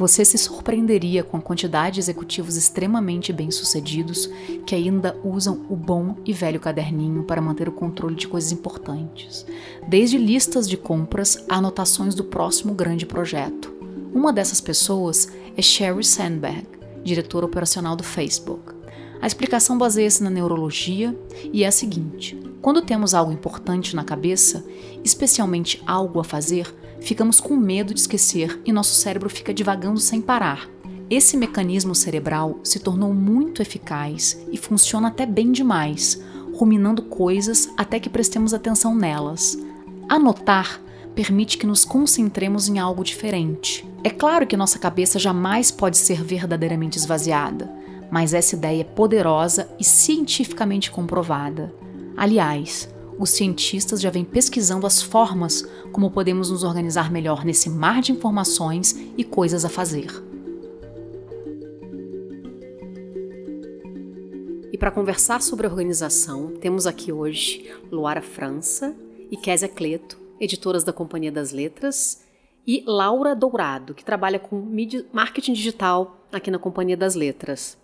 Você se surpreenderia com a quantidade de executivos extremamente bem-sucedidos que ainda usam o bom e velho caderninho para manter o controle de coisas importantes, desde listas de compras a anotações do próximo grande projeto. Uma dessas pessoas é Sherry Sandberg, diretora operacional do Facebook. A explicação baseia-se na neurologia e é a seguinte: quando temos algo importante na cabeça, especialmente algo a fazer, ficamos com medo de esquecer e nosso cérebro fica divagando sem parar. Esse mecanismo cerebral se tornou muito eficaz e funciona até bem demais, ruminando coisas até que prestemos atenção nelas. Anotar permite que nos concentremos em algo diferente. É claro que nossa cabeça jamais pode ser verdadeiramente esvaziada, mas essa ideia é poderosa e cientificamente comprovada. Aliás, os cientistas já vêm pesquisando as formas como podemos nos organizar melhor nesse mar de informações e coisas a fazer. E para conversar sobre organização, temos aqui hoje Luara França e Késia Cleto, editoras da Companhia das Letras, e Laura Dourado, que trabalha com marketing digital aqui na Companhia das Letras.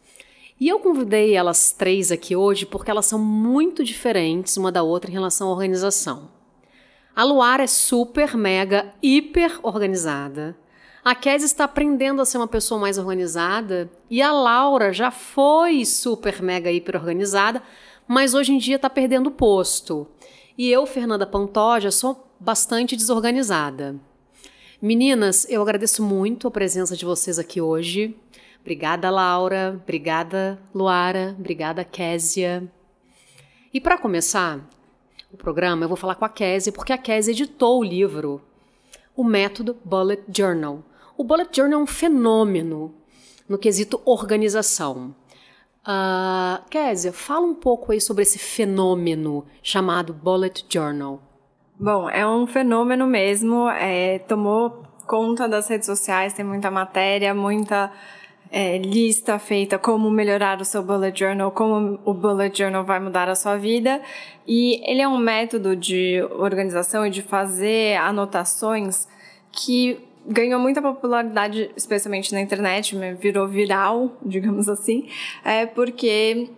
E eu convidei elas três aqui hoje porque elas são muito diferentes uma da outra em relação à organização. A Luara é super, mega, hiper organizada. A Kes está aprendendo a ser uma pessoa mais organizada e a Laura já foi super, mega, hiper organizada, mas hoje em dia está perdendo o posto. E eu, Fernanda Pantoja, sou bastante desorganizada. Meninas, eu agradeço muito a presença de vocês aqui hoje. Obrigada, Laura. Obrigada, Luara. Obrigada, Késia. E para começar o programa, eu vou falar com a Késia, porque a Késia editou o livro O Método Bullet Journal. O Bullet Journal é um fenômeno no quesito organização. Uh, Késia, fala um pouco aí sobre esse fenômeno chamado Bullet Journal. Bom, é um fenômeno mesmo, é, tomou conta das redes sociais, tem muita matéria, muita é, lista feita como melhorar o seu bullet journal, como o bullet journal vai mudar a sua vida. E ele é um método de organização e de fazer anotações que ganhou muita popularidade, especialmente na internet, virou viral, digamos assim, é porque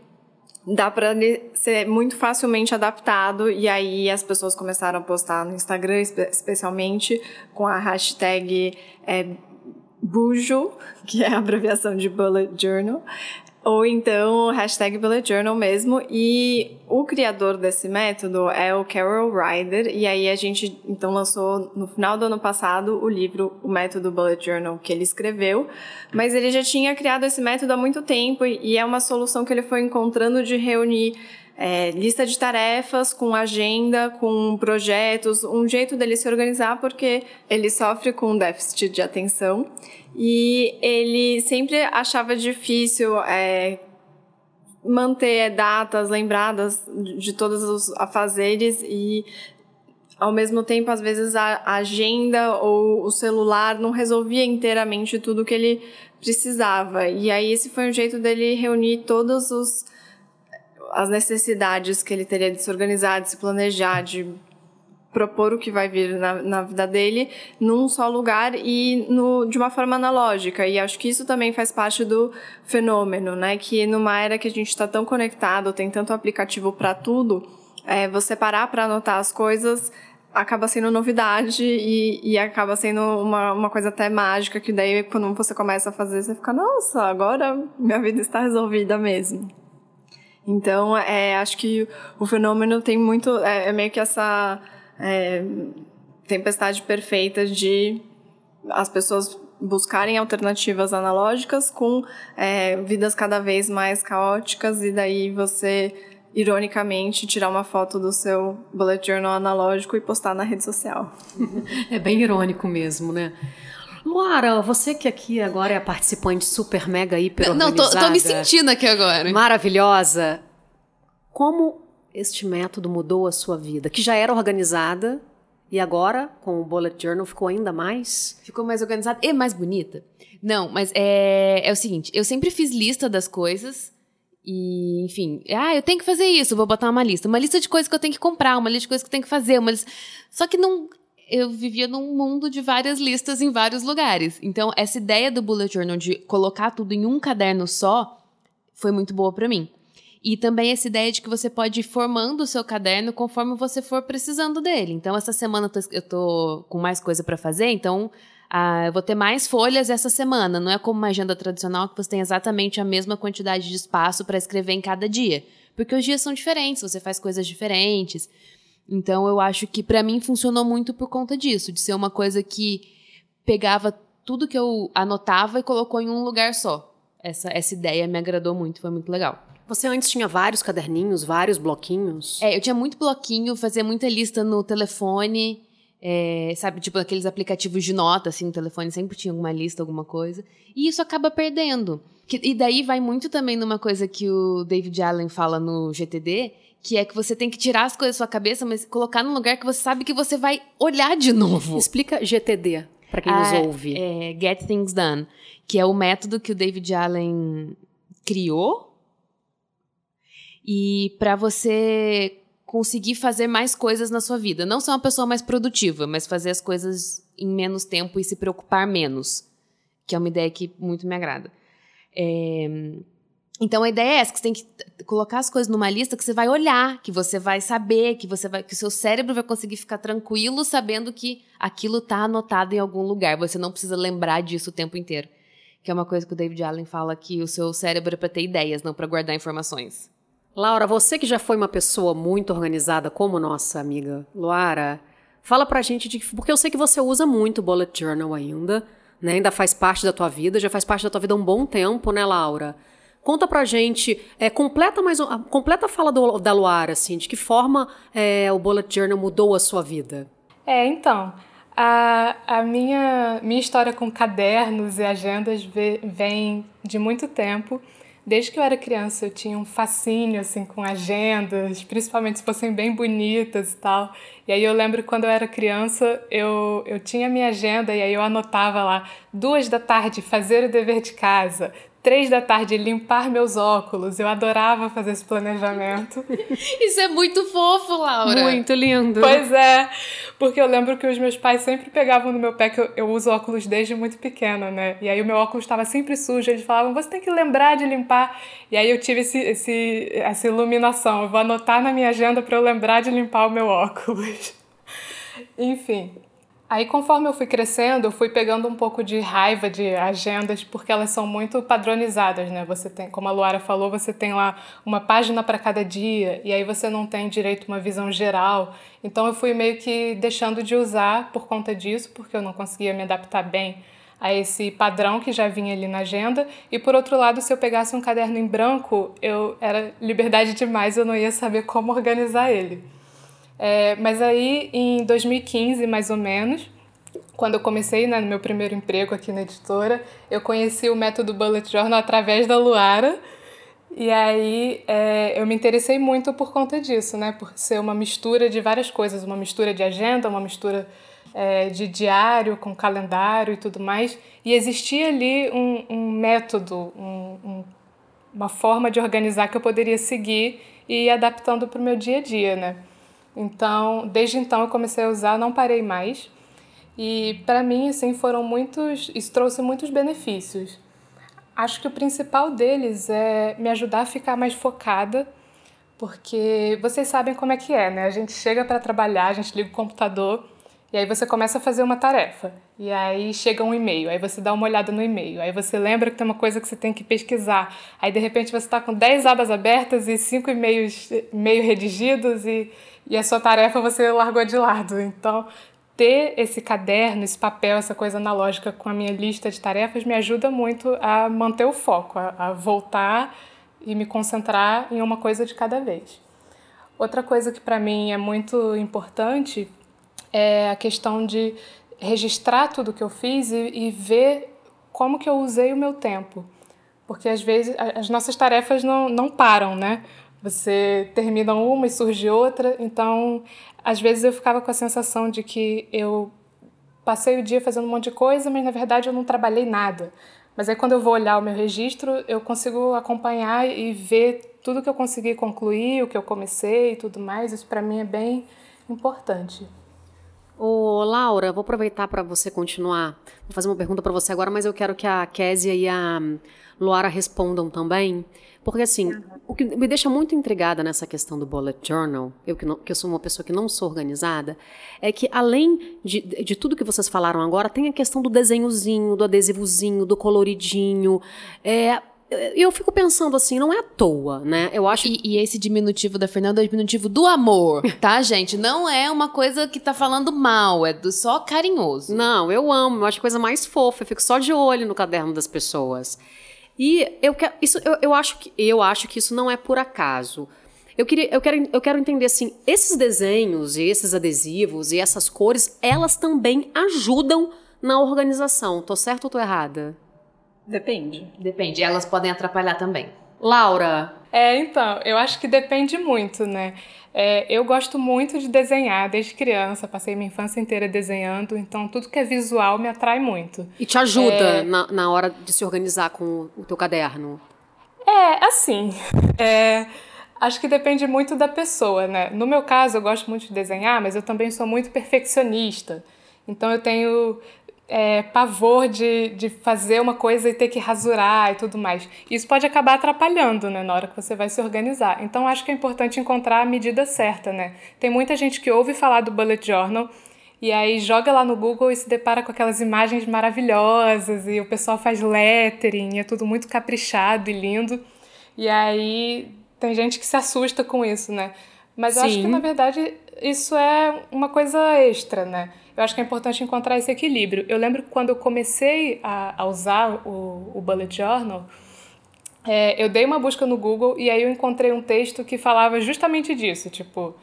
dá para ser muito facilmente adaptado e aí as pessoas começaram a postar no Instagram, especialmente com a hashtag é, Bujo, que é a abreviação de Bullet Journal, ou então hashtag Bullet Journal mesmo. E o criador desse método é o Carol Ryder. E aí a gente então lançou no final do ano passado o livro O Método Bullet Journal que ele escreveu. Mas ele já tinha criado esse método há muito tempo e é uma solução que ele foi encontrando de reunir é, lista de tarefas, com agenda, com projetos, um jeito dele se organizar, porque ele sofre com déficit de atenção e ele sempre achava difícil é, manter datas lembradas de todos os afazeres e ao mesmo tempo, às vezes, a agenda ou o celular não resolvia inteiramente tudo que ele precisava. E aí, esse foi um jeito dele reunir todos os as necessidades que ele teria de se organizar, de se planejar, de propor o que vai vir na, na vida dele num só lugar e no, de uma forma analógica. E acho que isso também faz parte do fenômeno, né? Que numa era que a gente está tão conectado, tem tanto aplicativo para tudo, é, você parar para anotar as coisas acaba sendo novidade e, e acaba sendo uma, uma coisa até mágica, que daí quando você começa a fazer, você fica, nossa, agora minha vida está resolvida mesmo. Então, é, acho que o fenômeno tem muito. É, é meio que essa é, tempestade perfeita de as pessoas buscarem alternativas analógicas com é, vidas cada vez mais caóticas, e daí você ironicamente, tirar uma foto do seu bullet journal analógico e postar na rede social. É bem irônico mesmo, né? Luara, você que aqui agora é a participante super mega hiper Não, tô, tô me sentindo aqui agora. Maravilhosa. Como este método mudou a sua vida? Que já era organizada e agora, com o Bullet Journal, ficou ainda mais? Ficou mais organizada e mais bonita. Não, mas é, é o seguinte, eu sempre fiz lista das coisas e, enfim, ah, eu tenho que fazer isso, vou botar uma lista. Uma lista de coisas que eu tenho que comprar, uma lista de coisas que eu tenho que fazer, uma lista... Só que não eu vivia num mundo de várias listas em vários lugares. Então, essa ideia do bullet journal de colocar tudo em um caderno só foi muito boa para mim. E também essa ideia de que você pode ir formando o seu caderno conforme você for precisando dele. Então, essa semana eu tô com mais coisa para fazer, então ah, eu vou ter mais folhas essa semana. Não é como uma agenda tradicional que você tem exatamente a mesma quantidade de espaço para escrever em cada dia. Porque os dias são diferentes, você faz coisas diferentes. Então eu acho que para mim funcionou muito por conta disso, de ser uma coisa que pegava tudo que eu anotava e colocou em um lugar só. Essa, essa ideia me agradou muito, foi muito legal. Você antes tinha vários caderninhos, vários bloquinhos? É, eu tinha muito bloquinho, fazia muita lista no telefone, é, sabe, tipo aqueles aplicativos de nota, assim, no telefone sempre tinha alguma lista, alguma coisa. E isso acaba perdendo. Que, e daí vai muito também numa coisa que o David Allen fala no GTD, que é que você tem que tirar as coisas da sua cabeça, mas colocar num lugar que você sabe que você vai olhar de novo. Explica GTD para quem ah, nos ouve. É, Get Things Done, que é o método que o David Allen criou e para você conseguir fazer mais coisas na sua vida. Não ser uma pessoa mais produtiva, mas fazer as coisas em menos tempo e se preocupar menos, que é uma ideia que muito me agrada. É, então a ideia é essa, que você tem que colocar as coisas numa lista que você vai olhar, que você vai saber, que você vai, que o seu cérebro vai conseguir ficar tranquilo sabendo que aquilo está anotado em algum lugar. Você não precisa lembrar disso o tempo inteiro. Que é uma coisa que o David Allen fala que o seu cérebro é para ter ideias, não para guardar informações. Laura, você que já foi uma pessoa muito organizada como nossa amiga Luara, fala pra gente de porque eu sei que você usa muito bullet journal ainda, né? Ainda faz parte da tua vida, já faz parte da tua vida há um bom tempo, né, Laura? Conta pra gente, é, completa mais completa a fala do, da Luara, assim, de que forma é, o Bullet Journal mudou a sua vida? É, então, a, a minha, minha história com cadernos e agendas vem de muito tempo. Desde que eu era criança, eu tinha um fascínio assim com agendas, principalmente se fossem bem bonitas e tal. E aí eu lembro quando eu era criança, eu, eu tinha minha agenda e aí eu anotava lá, duas da tarde, fazer o dever de casa, três da tarde limpar meus óculos. Eu adorava fazer esse planejamento. Isso é muito fofo, Laura. Muito lindo. Pois é, porque eu lembro que os meus pais sempre pegavam no meu pé que eu, eu uso óculos desde muito pequena, né? E aí o meu óculos estava sempre sujo. Eles falavam, você tem que lembrar de limpar. E aí eu tive esse, esse, essa iluminação. Eu vou anotar na minha agenda para eu lembrar de limpar o meu óculos. Enfim, Aí, conforme eu fui crescendo, eu fui pegando um pouco de raiva de agendas, porque elas são muito padronizadas, né? Você tem, como a Luara falou, você tem lá uma página para cada dia, e aí você não tem direito a uma visão geral. Então, eu fui meio que deixando de usar por conta disso, porque eu não conseguia me adaptar bem a esse padrão que já vinha ali na agenda. E por outro lado, se eu pegasse um caderno em branco, eu era liberdade demais, eu não ia saber como organizar ele. É, mas aí, em 2015, mais ou menos, quando eu comecei né, no meu primeiro emprego aqui na editora, eu conheci o método Bullet Journal através da Luara. E aí é, eu me interessei muito por conta disso, né? Por ser uma mistura de várias coisas, uma mistura de agenda, uma mistura é, de diário com calendário e tudo mais. E existia ali um, um método, um, um, uma forma de organizar que eu poderia seguir e ir adaptando para o meu dia a dia, né? Então, desde então eu comecei a usar, não parei mais. E para mim, assim, foram muitos, isso trouxe muitos benefícios. Acho que o principal deles é me ajudar a ficar mais focada, porque vocês sabem como é que é, né? A gente chega para trabalhar, a gente liga o computador e aí você começa a fazer uma tarefa. E aí chega um e-mail, aí você dá uma olhada no e-mail, aí você lembra que tem uma coisa que você tem que pesquisar. Aí de repente você está com 10 abas abertas e 5 e-mails meio redigidos e, e a sua tarefa você largou de lado. Então, ter esse caderno, esse papel, essa coisa analógica com a minha lista de tarefas me ajuda muito a manter o foco, a, a voltar e me concentrar em uma coisa de cada vez. Outra coisa que para mim é muito importante é a questão de registrar tudo que eu fiz e, e ver como que eu usei o meu tempo. Porque às vezes as nossas tarefas não, não param, né? Você termina uma e surge outra, então às vezes eu ficava com a sensação de que eu passei o dia fazendo um monte de coisa, mas na verdade eu não trabalhei nada. Mas aí quando eu vou olhar o meu registro, eu consigo acompanhar e ver tudo que eu consegui concluir, o que eu comecei e tudo mais. Isso para mim é bem importante. Ô, Laura, vou aproveitar para você continuar. Vou fazer uma pergunta para você agora, mas eu quero que a Késia e a Luara respondam também. Porque, assim, o que me deixa muito intrigada nessa questão do bullet journal, eu que, não, que eu sou uma pessoa que não sou organizada, é que além de, de tudo que vocês falaram agora, tem a questão do desenhozinho, do adesivozinho, do coloridinho. É, eu fico pensando assim, não é à toa, né? Eu acho. E, e, esse diminutivo da Fernanda é o diminutivo do amor, tá, gente? Não é uma coisa que tá falando mal, é do só carinhoso. Não, eu amo, eu acho coisa mais fofa, eu fico só de olho no caderno das pessoas. E eu, quero, isso, eu, eu, acho que, eu acho que isso não é por acaso. Eu, queria, eu, quero, eu quero entender assim: esses desenhos e esses adesivos e essas cores, elas também ajudam na organização. Tô certo ou tô errada? Depende. Depende. Elas podem atrapalhar também. Laura. É, então, eu acho que depende muito, né? É, eu gosto muito de desenhar desde criança, passei minha infância inteira desenhando, então tudo que é visual me atrai muito. E te ajuda é... na, na hora de se organizar com o teu caderno? É, assim. É, acho que depende muito da pessoa, né? No meu caso, eu gosto muito de desenhar, mas eu também sou muito perfeccionista. Então eu tenho é, pavor de, de fazer uma coisa e ter que rasurar e tudo mais. Isso pode acabar atrapalhando, né, na hora que você vai se organizar. Então, acho que é importante encontrar a medida certa, né? Tem muita gente que ouve falar do bullet journal e aí joga lá no Google e se depara com aquelas imagens maravilhosas e o pessoal faz lettering, é tudo muito caprichado e lindo. E aí tem gente que se assusta com isso, né? Mas eu Sim. acho que, na verdade, isso é uma coisa extra, né? Eu acho que é importante encontrar esse equilíbrio. Eu lembro que quando eu comecei a, a usar o, o Bullet Journal, é, eu dei uma busca no Google e aí eu encontrei um texto que falava justamente disso, tipo,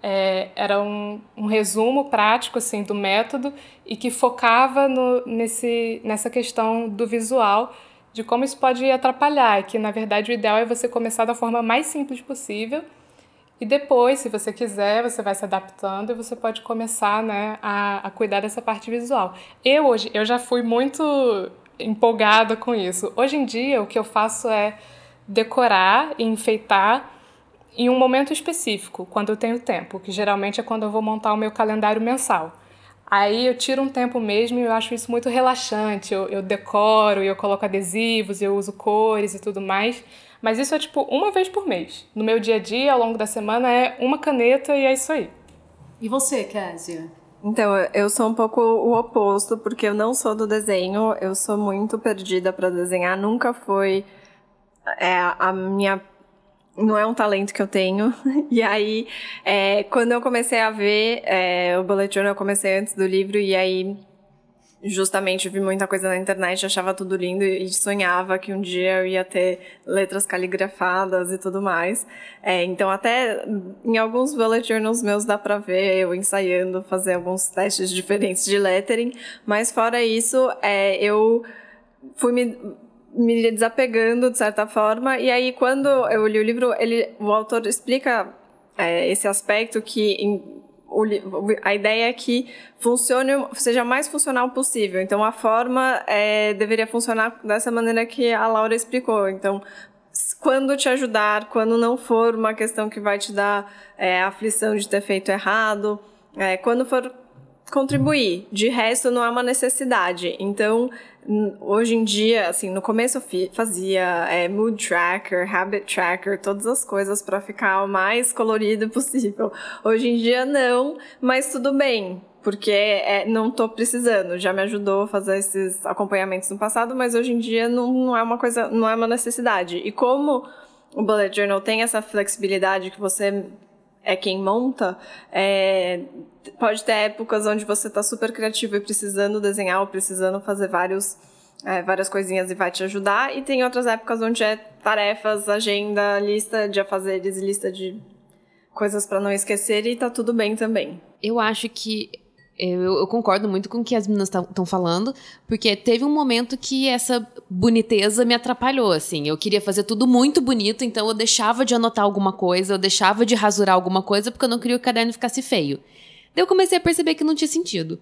é, era um, um, resumo prático assim do método e que focava no, nesse, nessa questão do visual, de como isso pode atrapalhar, que na verdade o ideal é você começar da forma mais simples possível e depois, se você quiser, você vai se adaptando e você pode começar né, a, a cuidar dessa parte visual. Eu hoje, eu já fui muito empolgada com isso. Hoje em dia, o que eu faço é decorar e enfeitar em um momento específico, quando eu tenho tempo, que geralmente é quando eu vou montar o meu calendário mensal. Aí eu tiro um tempo mesmo e eu acho isso muito relaxante. Eu, eu decoro, eu coloco adesivos, eu uso cores e tudo mais. Mas isso é tipo uma vez por mês. No meu dia a dia, ao longo da semana, é uma caneta e é isso aí. E você, Késia? Então, eu sou um pouco o oposto, porque eu não sou do desenho, eu sou muito perdida para desenhar, nunca foi é, a minha não é um talento que eu tenho. E aí, é, quando eu comecei a ver é, o Bullet Journal, eu comecei antes do livro, e aí justamente vi muita coisa na internet, achava tudo lindo e sonhava que um dia eu ia ter letras caligrafadas e tudo mais. É, então até em alguns bullet journals meus dá pra ver eu ensaiando, fazer alguns testes diferentes de lettering, mas fora isso, é, eu fui me me desapegando de certa forma e aí quando eu li o livro ele o autor explica é, esse aspecto que em, a ideia é que funcione, seja mais funcional possível. Então, a forma é, deveria funcionar dessa maneira que a Laura explicou. Então, quando te ajudar, quando não for uma questão que vai te dar é, aflição de ter feito errado, é, quando for contribuir. De resto, não é uma necessidade. Então, hoje em dia, assim, no começo eu fazia é, mood tracker, habit tracker, todas as coisas para ficar o mais colorido possível. Hoje em dia não, mas tudo bem, porque é, não tô precisando. Já me ajudou a fazer esses acompanhamentos no passado, mas hoje em dia não, não é uma coisa, não é uma necessidade. E como o bullet journal tem essa flexibilidade que você é quem monta, é, pode ter épocas onde você está super criativo e precisando desenhar ou precisando fazer vários, é, várias coisinhas e vai te ajudar. E tem outras épocas onde é tarefas, agenda, lista de afazeres lista de coisas para não esquecer e tá tudo bem também. Eu acho que eu, eu, concordo muito com o que as meninas estão falando, porque teve um momento que essa boniteza me atrapalhou, assim. Eu queria fazer tudo muito bonito, então eu deixava de anotar alguma coisa, eu deixava de rasurar alguma coisa, porque eu não queria que o caderno ficasse feio. Daí eu comecei a perceber que não tinha sentido.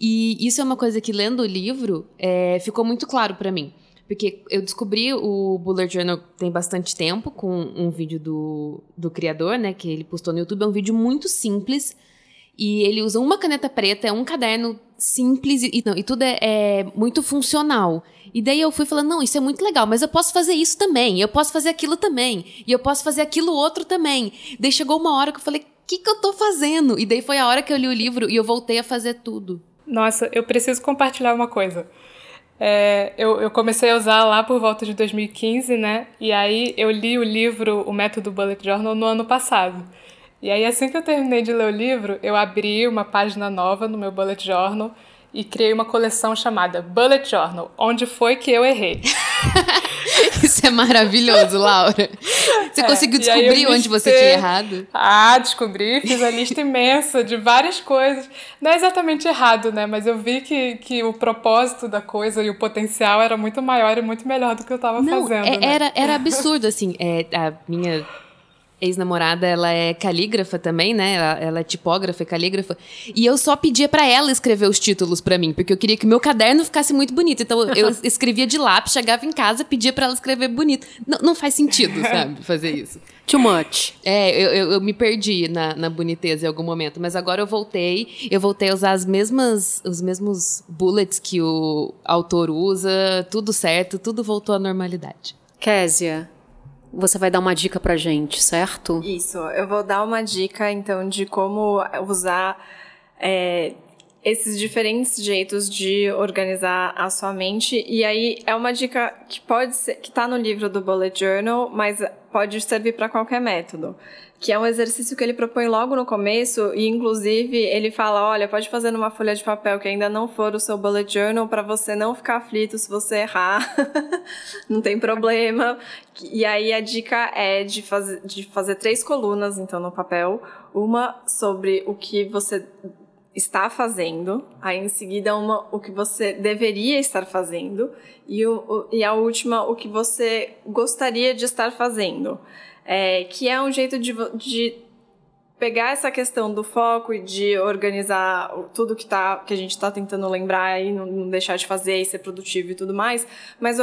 E isso é uma coisa que, lendo o livro, é, ficou muito claro para mim. Porque eu descobri o Bullet Journal tem bastante tempo, com um vídeo do, do criador, né, que ele postou no YouTube. É um vídeo muito simples, e ele usa uma caneta preta, é um caderno simples e, não, e tudo é, é, muito funcional. E daí eu fui falando, não, isso é muito legal, mas eu posso fazer isso também, eu posso fazer aquilo também, e eu posso fazer aquilo outro também. Daí chegou uma hora que eu falei, o que, que eu tô fazendo? E daí foi a hora que eu li o livro e eu voltei a fazer tudo. Nossa, eu preciso compartilhar uma coisa. É, eu, eu, comecei a usar lá por volta de 2015, né? E aí eu li o livro O Método Bullet Journal no ano passado. E aí, assim que eu terminei de ler o livro, eu abri uma página nova no meu Bullet Journal e criei uma coleção chamada Bullet Journal, onde foi que eu errei. Isso é maravilhoso, Laura. Você é, conseguiu descobrir onde você tinha errado? Ah, descobri, fiz a lista imensa de várias coisas. Não é exatamente errado, né? Mas eu vi que, que o propósito da coisa e o potencial era muito maior e muito melhor do que eu estava fazendo. É, né? era, era absurdo, assim. É, a minha ex-namorada, ela é calígrafa também, né? Ela, ela, é tipógrafa e calígrafa. E eu só pedia para ela escrever os títulos para mim, porque eu queria que o meu caderno ficasse muito bonito. Então eu escrevia de lápis, chegava em casa, pedia para ela escrever bonito. Não, não faz sentido, sabe, fazer isso. Too much. É, eu, eu, eu, me perdi na, na boniteza em algum momento, mas agora eu voltei. Eu voltei a usar as mesmas, os mesmos bullets que o autor usa, tudo certo, tudo voltou à normalidade. Késia, você vai dar uma dica pra gente, certo? Isso, eu vou dar uma dica então de como usar é, esses diferentes jeitos de organizar a sua mente. E aí é uma dica que pode ser, que tá no livro do Bullet Journal, mas pode servir para qualquer método. Que é um exercício que ele propõe logo no começo e inclusive ele fala, olha, pode fazer numa folha de papel que ainda não for o seu bullet journal para você não ficar aflito se você errar, não tem problema. E aí a dica é de fazer, de fazer três colunas então no papel, uma sobre o que você está fazendo, aí em seguida uma o que você deveria estar fazendo e, o, e a última o que você gostaria de estar fazendo. É, que é um jeito de, de pegar essa questão do foco e de organizar tudo que, tá, que a gente está tentando lembrar e não, não, deixar de fazer e ser produtivo e tudo mais, mas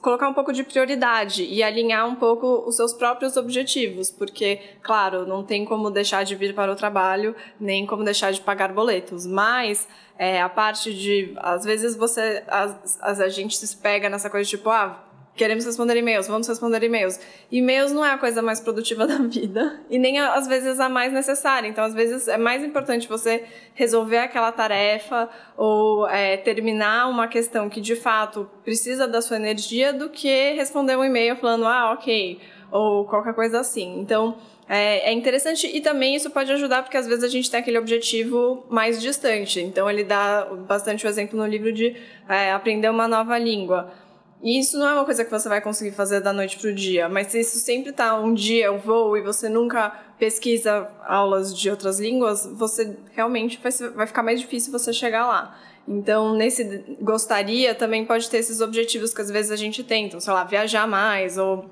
colocar um pouco de prioridade e alinhar um pouco os seus próprios objetivos, porque, claro, não tem como deixar de vir para o trabalho, nem como deixar de pagar boletos, mas é, a parte de, às vezes você, as, as, a gente se pega nessa coisa tipo, ah, Queremos responder e-mails, vamos responder e-mails. E-mails não é a coisa mais produtiva da vida e nem às vezes a mais necessária. Então, às vezes é mais importante você resolver aquela tarefa ou é, terminar uma questão que de fato precisa da sua energia do que responder um e-mail falando, ah, ok, ou qualquer coisa assim. Então, é, é, interessante e também isso pode ajudar porque às vezes a gente tem aquele objetivo mais distante. Então ele dá bastante o exemplo no livro de é, aprender uma nova língua. E isso não é uma coisa que você vai conseguir fazer da noite pro dia, mas se isso sempre tá um dia eu vou e você nunca pesquisa aulas de outras línguas, você realmente vai, vai ficar mais difícil você chegar lá. Então, nesse gostaria também pode ter esses objetivos que às vezes a gente tem, então, sei lá, viajar mais ou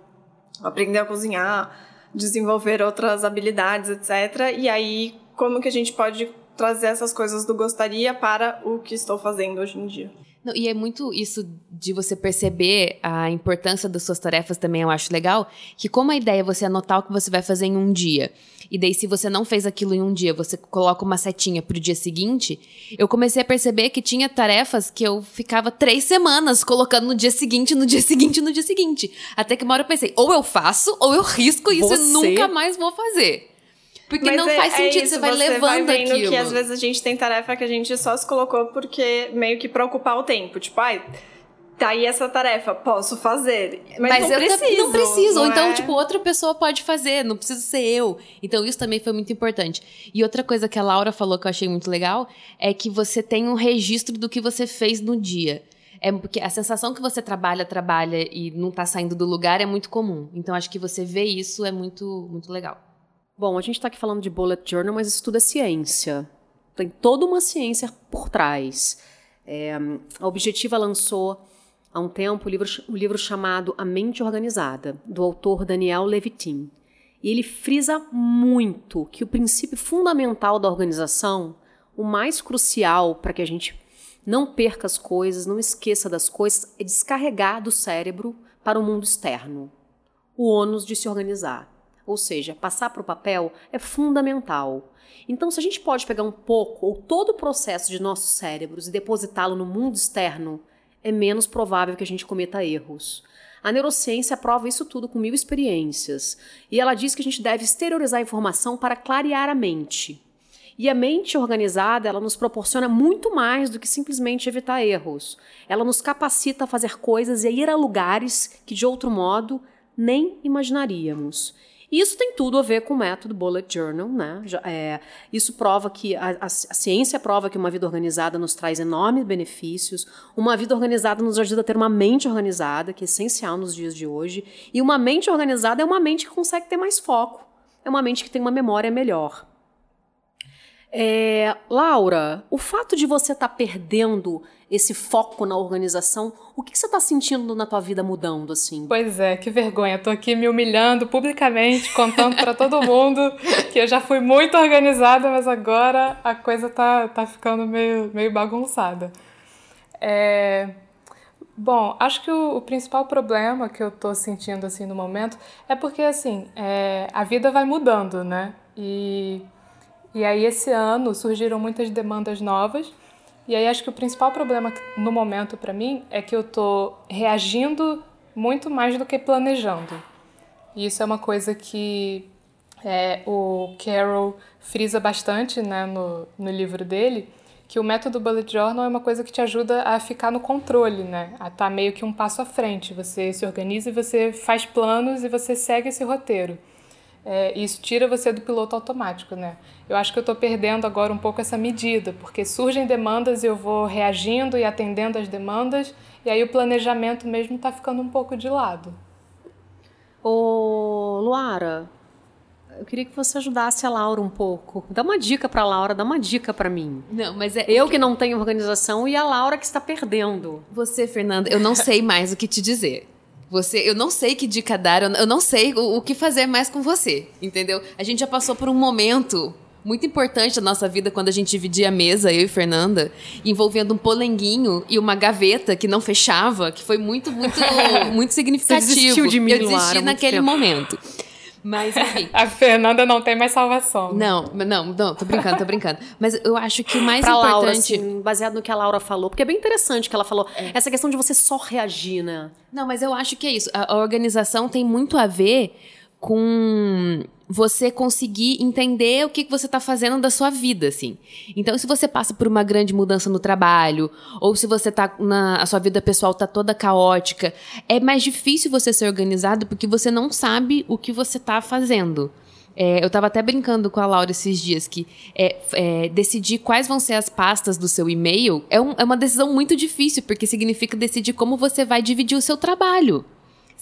aprender a cozinhar, desenvolver outras habilidades, etc. E aí, como que a gente pode trazer essas coisas do gostaria para o que estou fazendo hoje em dia? Não, e é muito isso de você perceber a importância das suas tarefas também, eu acho legal. Que como a ideia é você anotar o que você vai fazer em um dia, e daí se você não fez aquilo em um dia, você coloca uma setinha pro dia seguinte, eu comecei a perceber que tinha tarefas que eu ficava três semanas colocando no dia seguinte, no dia seguinte, no dia seguinte. Até que uma hora eu pensei, ou eu faço, ou eu risco isso você... e nunca mais vou fazer. Porque Mas não é, faz sentido, é isso, você vai você levando vai vendo aquilo. que às vezes a gente tem tarefa que a gente só se colocou porque meio que pra ocupar o tempo. Tipo, ai, tá aí essa tarefa, posso fazer. Mas, mas não eu preciso. Não preciso. Não Ou então, é? tipo, outra pessoa pode fazer, não preciso ser eu. Então, isso também foi muito importante. E outra coisa que a Laura falou que eu achei muito legal é que você tem um registro do que você fez no dia. É porque a sensação que você trabalha, trabalha e não tá saindo do lugar é muito comum. Então, acho que você vê isso é muito, muito legal. Bom, a gente está aqui falando de bullet journal, mas isso tudo é ciência. Tem toda uma ciência por trás. É, a Objetiva lançou há um tempo o livro, o livro chamado A Mente Organizada, do autor Daniel Levitin. E ele frisa muito que o princípio fundamental da organização, o mais crucial para que a gente não perca as coisas, não esqueça das coisas, é descarregar do cérebro para o mundo externo. O ônus de se organizar. Ou seja, passar para o papel é fundamental. Então, se a gente pode pegar um pouco ou todo o processo de nossos cérebros e depositá-lo no mundo externo, é menos provável que a gente cometa erros. A neurociência prova isso tudo com mil experiências. E ela diz que a gente deve exteriorizar a informação para clarear a mente. E a mente organizada, ela nos proporciona muito mais do que simplesmente evitar erros. Ela nos capacita a fazer coisas e a ir a lugares que de outro modo nem imaginaríamos. E isso tem tudo a ver com o método Bullet Journal, né? É, isso prova que a, a, a, ciência prova que uma vida organizada nos traz enormes benefícios. Uma vida organizada nos ajuda a ter uma mente organizada, que é essencial nos dias de hoje. E uma mente organizada é uma mente que consegue ter mais foco. É uma mente que tem uma memória melhor. É, Laura, o fato de você estar tá perdendo esse foco na organização, o que, que você está sentindo na tua vida mudando assim? Pois é, que vergonha. Tô aqui me humilhando publicamente, contando para todo mundo que eu já fui muito organizada, mas agora a coisa tá, tá ficando meio, meio bagunçada. É... Bom, acho que o, o, principal problema que eu tô sentindo assim no momento é porque assim é, a vida vai mudando, né? E e aí esse ano surgiram muitas demandas novas. E aí acho que o principal problema no momento para mim é que eu tô reagindo muito mais do que planejando. E isso é uma coisa que é, o Carroll frisa bastante né, no, no livro dele, que o método Bullet Journal é uma coisa que te ajuda a ficar no controle, né? A estar tá meio que um passo à frente. Você se organiza e você faz planos e você segue esse roteiro é, isso tira você do piloto automático, né? Eu acho que eu estou perdendo agora um pouco essa medida, porque surgem demandas e eu vou reagindo e atendendo às demandas, e aí o planejamento mesmo está ficando um pouco de lado. Ô, Luara, eu queria que você ajudasse a Laura um pouco. Dá uma dica para a Laura, dá uma dica para mim. Não, mas é eu que não tenho organização e a Laura que está perdendo. Você, Fernanda, eu não sei mais o que te dizer. Você, eu não sei que dica dar, eu não sei o, o que fazer mais com você, entendeu? A gente já passou por um momento muito importante da nossa vida quando a gente dividia a mesa, eu e Fernanda, envolvendo um polenguinho e uma gaveta que não fechava, que foi muito, muito, muito significativo. Você desistiu de mim, eu desisti Lara, naquele momento. Mas, enfim. A Fernanda não tem mais salvação. Não, não, não, tô brincando, tô brincando. Mas eu acho que o mais pra importante. Laura, assim, baseado no que a Laura falou, porque é bem interessante que ela falou. É. Essa questão de você só reagir, né? Não, mas eu acho que é isso. A, a organização tem muito a ver com você conseguir entender o que você está fazendo da sua vida, assim. Então, se você passa por uma grande mudança no trabalho, ou se você tá na a sua vida pessoal tá toda caótica, é mais difícil você ser organizado porque você não sabe o que você está fazendo. É, eu estava até brincando com a Laura esses dias que é, é, decidir quais vão ser as pastas do seu e-mail é, um, é uma decisão muito difícil, porque significa decidir como você vai dividir o seu trabalho.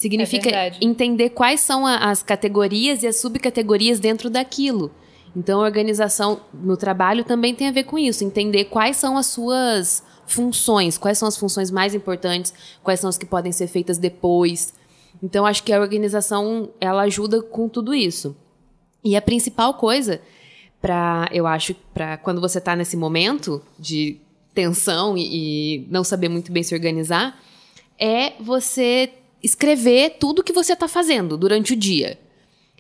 Significa é entender quais são a, as categorias e as subcategorias dentro daquilo. Então, a organização no trabalho também tem a ver com isso, entender quais são as suas funções, quais são as funções mais importantes, quais são as que podem ser feitas depois. Então, acho que a organização ela ajuda com tudo isso. E a principal coisa para, eu acho, para quando você está nesse momento de tensão e, e não saber muito bem se organizar, é você escrever tudo que você está fazendo durante o dia.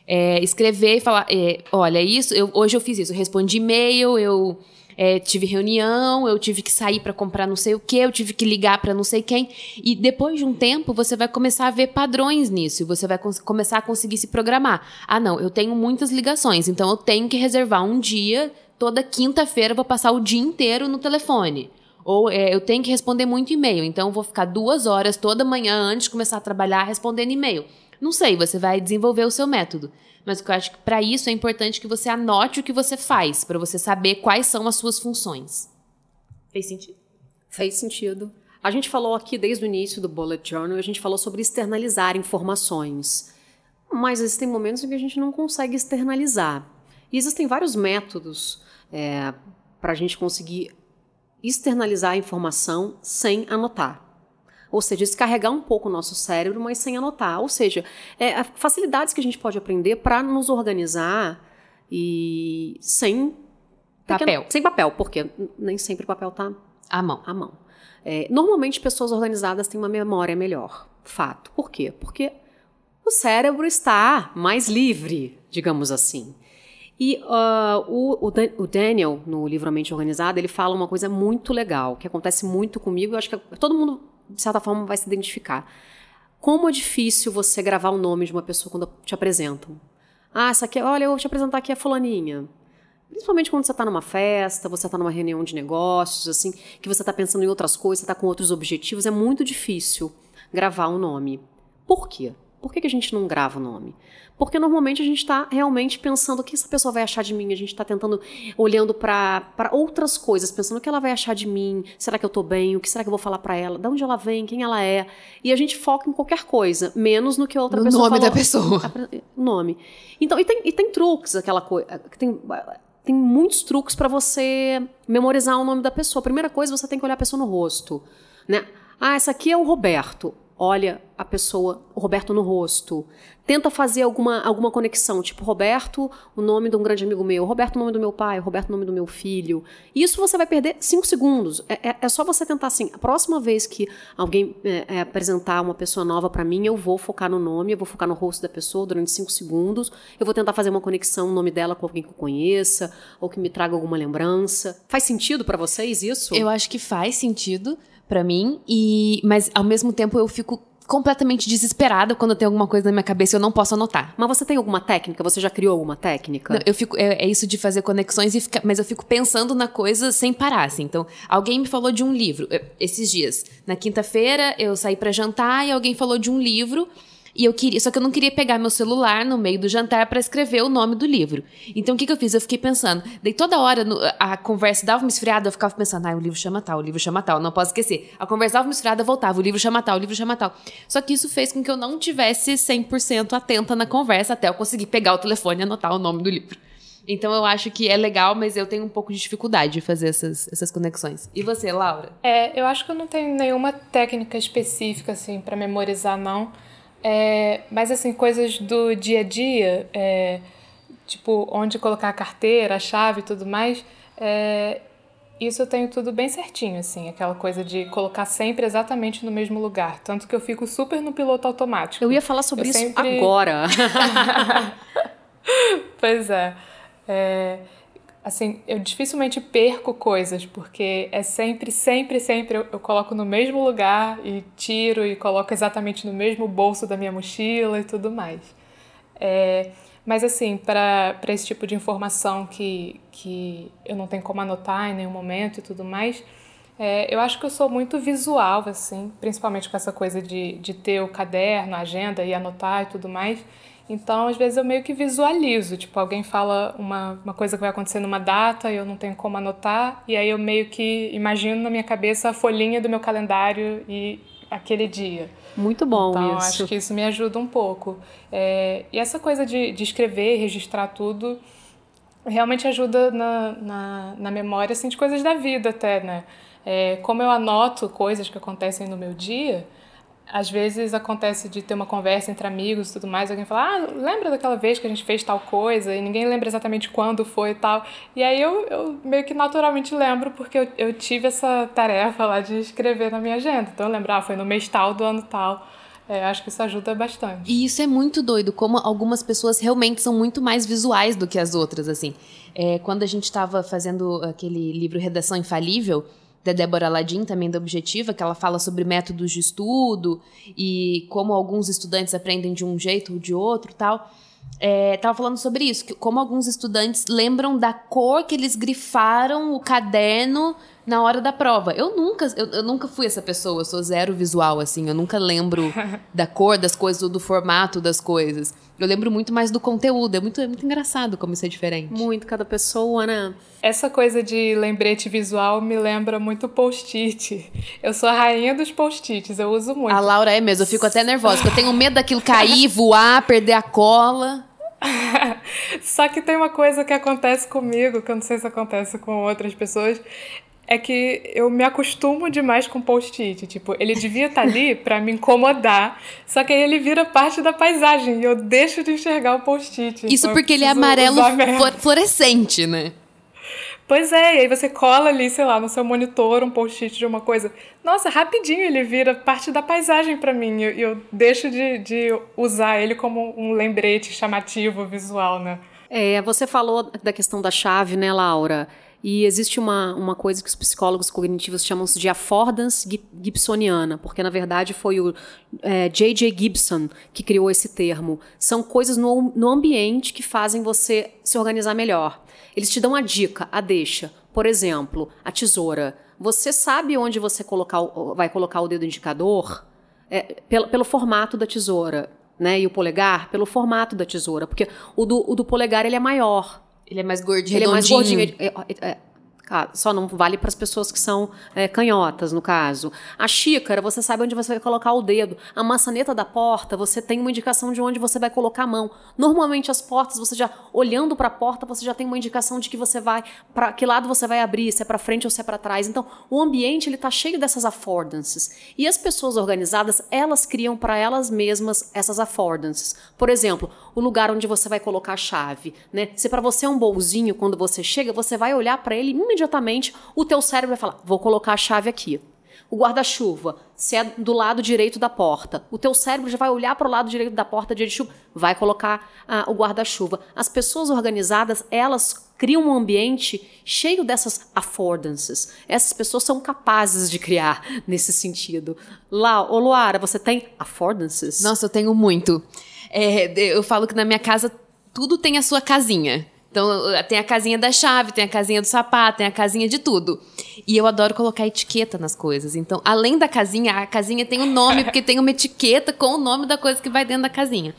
É, escrever e falar, é, olha, isso, eu, hoje eu fiz isso, eu respondi e-mail, eu é, tive reunião, eu tive que sair para comprar não sei o que, eu tive que ligar para não sei quem. E depois de um tempo, você vai começar a ver padrões nisso, você vai começar a conseguir se programar. Ah, não, eu tenho muitas ligações, então eu tenho que reservar um dia, toda quinta-feira eu vou passar o dia inteiro no telefone. Ou é, eu tenho que responder muito e-mail, então eu vou ficar duas horas toda manhã antes de começar a trabalhar respondendo e-mail. Não sei, você vai desenvolver o seu método. Mas eu acho que para isso é importante que você anote o que você faz, para você saber quais são as suas funções. Fez sentido? Fez sentido. A gente falou aqui desde o início do Bullet Journal, a gente falou sobre externalizar informações. mas existem momentos em que a gente não consegue externalizar. E existem vários métodos é, para a gente conseguir externalizar a informação sem anotar. Ou seja, descarregar um pouco o nosso cérebro, mas sem anotar. Ou seja, é, facilidades que a gente pode aprender para nos organizar e sem papel. Sem papel, porque nem sempre o papel está à mão. À mão. É, normalmente, pessoas organizadas têm uma memória melhor. Fato. Por quê? Porque o cérebro está mais livre, digamos assim. E uh, o, o, Daniel, no livro A Mente Organizada, ele fala uma coisa muito legal, que acontece muito comigo, eu acho que todo mundo, de certa forma, vai se identificar. Como é difícil você gravar o nome de uma pessoa quando te apresentam. Ah, essa aqui, olha, eu vou te apresentar aqui a fulaninha. Principalmente quando você está numa festa, você está numa reunião de negócios, assim, que você está pensando em outras coisas, você está com outros objetivos, é muito difícil gravar um nome. Por quê? Por que, que a gente não grava o nome? Porque normalmente a gente está realmente pensando o que essa pessoa vai achar de mim, a gente está tentando, olhando para outras coisas, pensando o que ela vai achar de mim, será que eu estou bem, o que será que eu vou falar para ela, de onde ela vem, quem ela é. E a gente foca em qualquer coisa, menos no que a outra no pessoa nome falou. da pessoa. O nome. Então, e tem, e tem truques, aquela coisa. Tem, tem muitos truques para você memorizar o nome da pessoa. A primeira coisa, você tem que olhar a pessoa no rosto. Né? Ah, essa aqui é o Roberto olha a pessoa, o Roberto no rosto. Tenta fazer alguma, alguma conexão, tipo Roberto, o nome de um grande amigo meu, Roberto, o nome do meu pai, Roberto, o nome do meu filho. Isso você vai perder cinco segundos. É, é, é só você tentar assim. A próxima vez que alguém é, é apresentar uma pessoa nova para mim, eu vou focar no nome, eu vou focar no rosto da pessoa durante cinco segundos. Eu vou tentar fazer uma conexão, o nome dela com alguém que eu conheça, ou que me traga alguma lembrança. Faz sentido para vocês isso? Eu acho que faz sentido para mim e mas ao mesmo tempo eu fico completamente desesperada quando tem alguma coisa na minha cabeça e eu não posso anotar. Mas você tem alguma técnica? Você já criou alguma técnica? Não, eu fico é, é, isso de fazer conexões e fica, mas eu fico pensando na coisa sem parar, assim. Então, alguém me falou de um livro esses dias. Na quinta-feira eu saí para jantar e alguém falou de um livro e eu queria, só que eu não queria pegar meu celular no meio do jantar para escrever o nome do livro. Então o que, que eu fiz? Eu fiquei pensando, daí toda hora no, a conversa dava uma esfriada, eu ficava pensando, ah, o livro chama tal, o livro chama tal, não posso esquecer. A conversa dava uma esfriada, voltava, o livro chama tal, o livro chama tal. Só que isso fez com que eu não tivesse 100% atenta na conversa até eu conseguir pegar o telefone e anotar o nome do livro. Então eu acho que é legal, mas eu tenho um pouco de dificuldade de fazer essas, essas conexões. E você, Laura? É, eu acho que eu não tenho nenhuma técnica específica assim para memorizar não. É, mas assim, coisas do dia a dia, é, tipo onde colocar a carteira, a chave e tudo mais, é, isso eu tenho tudo bem certinho, assim, aquela coisa de colocar sempre exatamente no mesmo lugar. Tanto que eu fico super no piloto automático. Eu ia falar sobre eu isso sempre... agora. pois é. é assim, eu dificilmente perco coisas, porque é sempre, sempre, sempre eu, eu, coloco no mesmo lugar e tiro e coloco exatamente no mesmo bolso da minha mochila e tudo mais. É, mas assim, para esse tipo de informação que, que eu não tenho como anotar em nenhum momento e tudo mais, é, eu acho que eu sou muito visual, assim, principalmente com essa coisa de, de ter o caderno, a agenda e anotar e tudo mais. Então, às vezes eu meio que visualizo, tipo, alguém fala uma, uma coisa que vai acontecer numa data e eu não tenho como anotar, e aí eu meio que imagino na minha cabeça a folhinha do meu calendário e aquele dia. Muito bom então, isso. acho que isso me ajuda um pouco. É, e essa coisa de, de escrever, registrar tudo, realmente ajuda na, na, na memória, assim, de coisas da vida até, né? É, como eu anoto coisas que acontecem no meu dia às vezes acontece de ter uma conversa entre amigos e tudo mais, alguém fala, ah, lembra daquela vez que a gente fez tal coisa? E ninguém lembra exatamente quando foi e tal. E aí eu, eu meio que naturalmente lembro, porque eu, eu tive essa tarefa lá de escrever na minha agenda. Então eu lembro, ah, foi no mês tal do ano tal. É, acho que isso ajuda bastante. E isso é muito doido, como algumas pessoas realmente são muito mais visuais do que as outras, assim. É, quando a gente estava fazendo aquele livro Redação Infalível, da Débora Ladin, também da Objetiva, que ela fala sobre métodos de estudo e como alguns estudantes aprendem de um jeito ou de outro tal. É, tava falando sobre isso, que como alguns estudantes lembram da cor que eles grifaram o caderno na hora da prova. Eu nunca, eu, eu, nunca fui essa pessoa, eu sou zero visual, assim. Eu nunca lembro da cor das coisas ou do formato das coisas. Eu lembro muito mais do conteúdo. É muito, é muito engraçado como isso é diferente. Muito, cada pessoa, né? Essa coisa de lembrete visual me lembra muito post-it. Eu sou a rainha dos post-its, eu uso muito. A Laura é mesmo, eu fico até nervosa, porque eu tenho medo daquilo cair, voar, perder a cola. Só que tem uma coisa que acontece comigo, que eu não sei se acontece com outras pessoas, é que eu me acostumo demais com post-it. Tipo, ele devia estar tá ali para me incomodar, só que aí ele vira parte da paisagem e eu deixo de enxergar o post-it. Isso então porque ele é amarelo fluorescente, né? Pois é, e aí você cola ali, sei lá, no seu monitor um post-it de uma coisa. Nossa, rapidinho ele vira parte da paisagem para mim. E eu, eu, deixo de, de usar ele como um lembrete chamativo visual, né? É, você falou da questão da chave, né, Laura? E existe uma, uma coisa que os psicólogos cognitivos chamam de affordance gibsoniana, porque na verdade foi o J.J. É, Gibson que criou esse termo. São coisas no, no ambiente que fazem você se organizar melhor. Eles te dão a dica, a deixa. Por exemplo, a tesoura. Você sabe onde você colocar, vai colocar o dedo indicador? É, pelo, pelo formato da tesoura. Né, e o polegar pelo formato da tesoura, porque o do, o do polegar ele é maior. Ele é mais gordinho, Ele é mais gordinho. É, é, é, só não vale para as pessoas que são é, canhotas, no caso. A xícara, você sabe onde você vai colocar o dedo. A maçaneta da porta, você tem uma indicação de onde você vai colocar a mão. Normalmente as portas, você já olhando para a porta, você já tem uma indicação de que você vai para que lado você vai abrir, se é para frente ou se é para trás. Então, o ambiente ele tá cheio dessas affordances. E as pessoas organizadas, elas criam para elas mesmas essas affordances. Por exemplo, o lugar onde você vai colocar a chave, né? Se para você é um bolzinho quando você chega, você vai olhar para ele imediatamente o teu cérebro vai falar: vou colocar a chave aqui. O guarda-chuva, se é do lado direito da porta, o teu cérebro já vai olhar para o lado direito da porta de chuva, vai colocar ah, o guarda-chuva. As pessoas organizadas, elas criam um ambiente cheio dessas affordances. Essas pessoas são capazes de criar nesse sentido. Lá, ô Luara, você tem affordances? Nossa, eu tenho muito. É, eu falo que na minha casa tudo tem a sua casinha. Então, tem a casinha da chave, tem a casinha do sapato, tem a casinha de tudo. E eu adoro colocar etiqueta nas coisas. Então, além da casinha, a casinha tem um nome, porque tem uma etiqueta com o nome da coisa que vai dentro da casinha.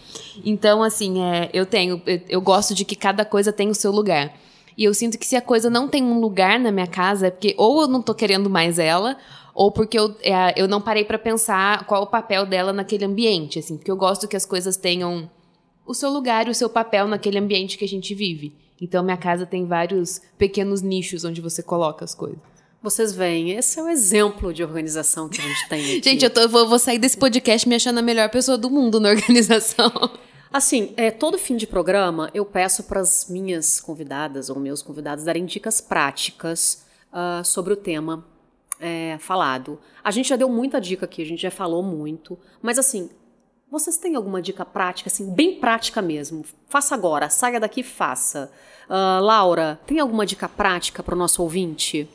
Então, assim, é, eu tenho, eu, eu gosto de que cada coisa tem o seu lugar. E eu sinto que se a coisa não tem um lugar na minha casa, é porque ou eu não tô querendo mais ela, ou porque eu, é, eu não parei para pensar qual o papel dela naquele ambiente, assim. Porque eu gosto que as coisas tenham o seu lugar e o seu papel naquele ambiente que a gente vive. Então, minha casa tem vários pequenos nichos onde você coloca as coisas. Vocês veem, esse é o exemplo de organização que a gente tem aqui. gente, eu, tô, eu vou, vou sair desse podcast me achando a melhor pessoa do mundo na organização. Assim, é, todo fim de programa eu peço para as minhas convidadas ou meus convidados darem dicas práticas uh, sobre o tema é, falado. A gente já deu muita dica aqui, a gente já falou muito, mas assim, vocês têm alguma dica prática, assim, bem prática mesmo? Faça agora, saia daqui faça. Uh, Laura, tem alguma dica prática para o nosso ouvinte?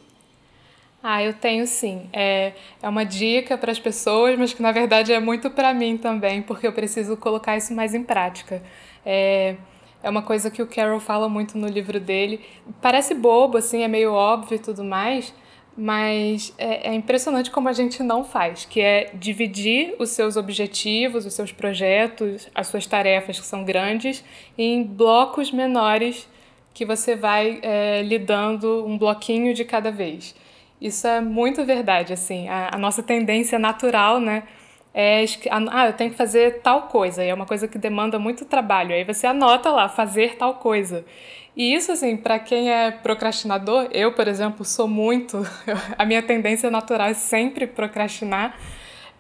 Ah, eu tenho sim. É, é uma dica para as pessoas, mas que na verdade é muito para mim também, porque eu preciso colocar isso mais em prática. É, é uma coisa que o Carol fala muito no livro dele. Parece bobo, assim, é meio óbvio e tudo mais, mas é, é, impressionante como a gente não faz, que é dividir os seus objetivos, os seus projetos, as suas tarefas que são grandes, em blocos menores que você vai é, lidando um bloquinho de cada vez. Isso é muito verdade, assim, a, a nossa tendência natural, né, é, ah, eu tenho que fazer tal coisa, e é uma coisa que demanda muito trabalho, aí você anota lá, fazer tal coisa. E isso, assim, para quem é procrastinador, eu, por exemplo, sou muito. a minha tendência natural é sempre procrastinar.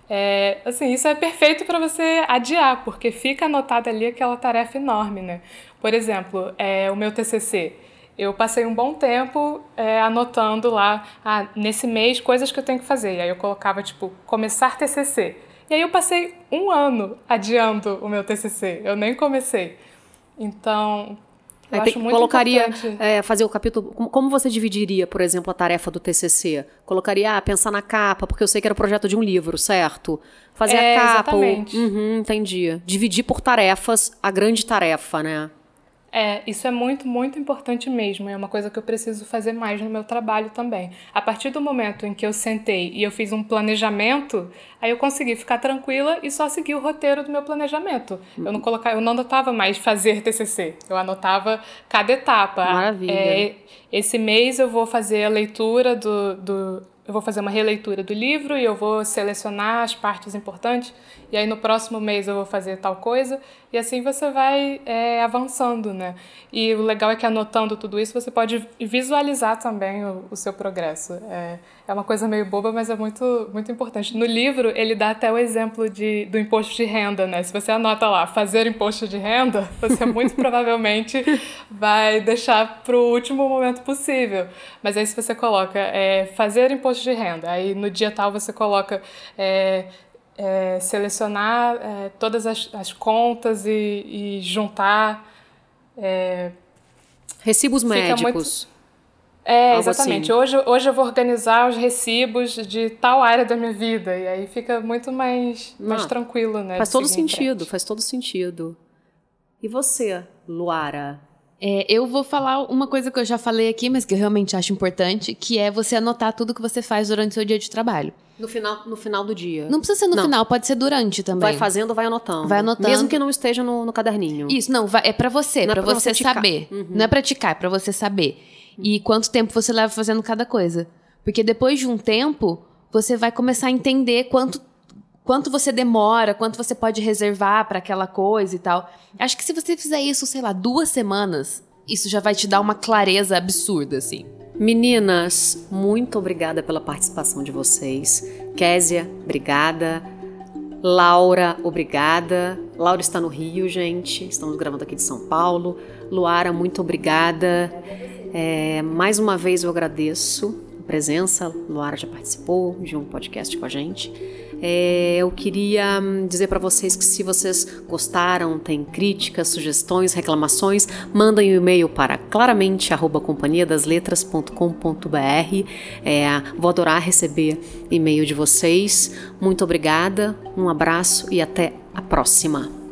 É, assim, isso é perfeito para você adiar, porque fica anotada ali aquela tarefa enorme, né? Por exemplo, é, o meu TCC. Eu passei um bom tempo é, anotando lá, ah, nesse mês, coisas que eu tenho que fazer. E aí eu colocava, tipo, começar TCC. E aí eu passei um ano adiando o meu TCC. Eu nem comecei. Então, eu acho muito colocaria é, fazer o capítulo. Como você dividiria, por exemplo, a tarefa do TCC? Colocaria ah, pensar na capa, porque eu sei que era o projeto de um livro, certo? Fazer é, a capa. Exatamente. Ou, uhum, entendi. Dividir por tarefas a grande tarefa, né? É, isso é muito, muito importante mesmo. É uma coisa que eu preciso fazer mais no meu trabalho também. A partir do momento em que eu sentei e eu fiz um planejamento, aí eu consegui ficar tranquila e só seguir o roteiro do meu planejamento. Eu não colocava, eu não anotava mais fazer TCC. Eu anotava cada etapa. Maravilha. É, esse mês eu vou fazer a leitura do, do eu vou fazer uma releitura do livro e eu vou selecionar as partes importantes e aí no próximo mês eu vou fazer tal coisa e assim você vai é, avançando, né? E o legal é que anotando tudo isso você pode visualizar também o, o seu progresso. É, é uma coisa meio boba, mas é muito, muito importante. No livro ele dá até o exemplo de, do imposto de renda, né? Se você anota lá fazer imposto de renda, você muito provavelmente vai deixar para o último momento possível. Mas aí se você coloca é, fazer imposto de renda, aí no dia tal você coloca é, é, selecionar é, todas as, as contas e, e juntar. É, Recibos médicos. Muito... É, exatamente. Assim. Hoje, hoje eu vou organizar os recibos de tal área da minha vida. E aí fica muito mais, mais ah, tranquilo, né? Faz todo sentido, faz todo sentido. E você, Luara? É, eu vou falar uma coisa que eu já falei aqui, mas que eu realmente acho importante, que é você anotar tudo que você faz durante o seu dia de trabalho. No final, no final do dia. Não precisa ser no não. final, pode ser durante também. Vai fazendo, vai anotando. Vai anotando. Mesmo que não esteja no, no caderninho. Isso, não, vai, é para você, é pra você, você saber. Uhum. Não é praticar, é para você saber. E quanto tempo você leva fazendo cada coisa. Porque depois de um tempo, você vai começar a entender quanto quanto você demora, quanto você pode reservar para aquela coisa e tal. Acho que se você fizer isso, sei lá, duas semanas, isso já vai te dar uma clareza absurda, assim. Meninas, muito obrigada pela participação de vocês. Késia, obrigada. Laura, obrigada. Laura está no Rio, gente. Estamos gravando aqui de São Paulo. Luara, muito obrigada. É, mais uma vez eu agradeço a presença. Luara já participou de um podcast com a gente. É, eu queria hum, dizer para vocês que se vocês gostaram, têm críticas, sugestões, reclamações, mandem um e-mail para claramente@companhiadasletras.com.br. É, vou adorar receber e-mail de vocês. Muito obrigada, um abraço e até a próxima.